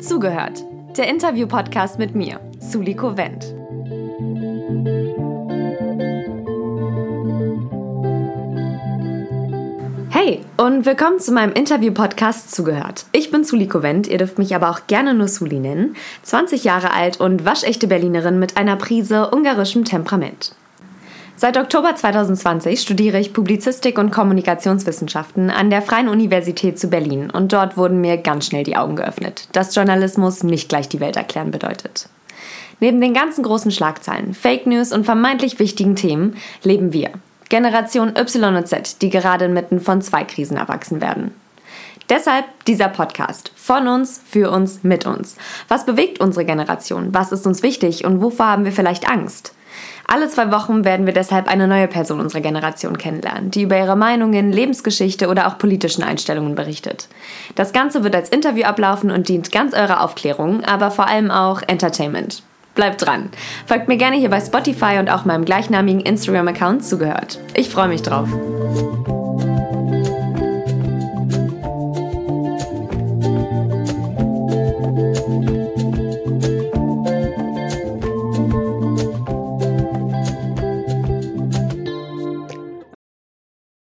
Zugehört, der Interview-Podcast mit mir, Suliko Wendt. Hey und willkommen zu meinem Interview-Podcast Zugehört. Ich bin Suliko Wendt, ihr dürft mich aber auch gerne nur Suli nennen, 20 Jahre alt und waschechte Berlinerin mit einer Prise ungarischem Temperament. Seit Oktober 2020 studiere ich Publizistik und Kommunikationswissenschaften an der Freien Universität zu Berlin und dort wurden mir ganz schnell die Augen geöffnet, dass Journalismus nicht gleich die Welt erklären bedeutet. Neben den ganzen großen Schlagzeilen, Fake News und vermeintlich wichtigen Themen leben wir, Generation Y und Z, die gerade inmitten von zwei Krisen erwachsen werden. Deshalb dieser Podcast. Von uns, für uns, mit uns. Was bewegt unsere Generation? Was ist uns wichtig und wovor haben wir vielleicht Angst? Alle zwei Wochen werden wir deshalb eine neue Person unserer Generation kennenlernen, die über ihre Meinungen, Lebensgeschichte oder auch politischen Einstellungen berichtet. Das Ganze wird als Interview ablaufen und dient ganz eurer Aufklärung, aber vor allem auch Entertainment. Bleibt dran. Folgt mir gerne hier bei Spotify und auch meinem gleichnamigen Instagram-Account zugehört. Ich freue mich drauf.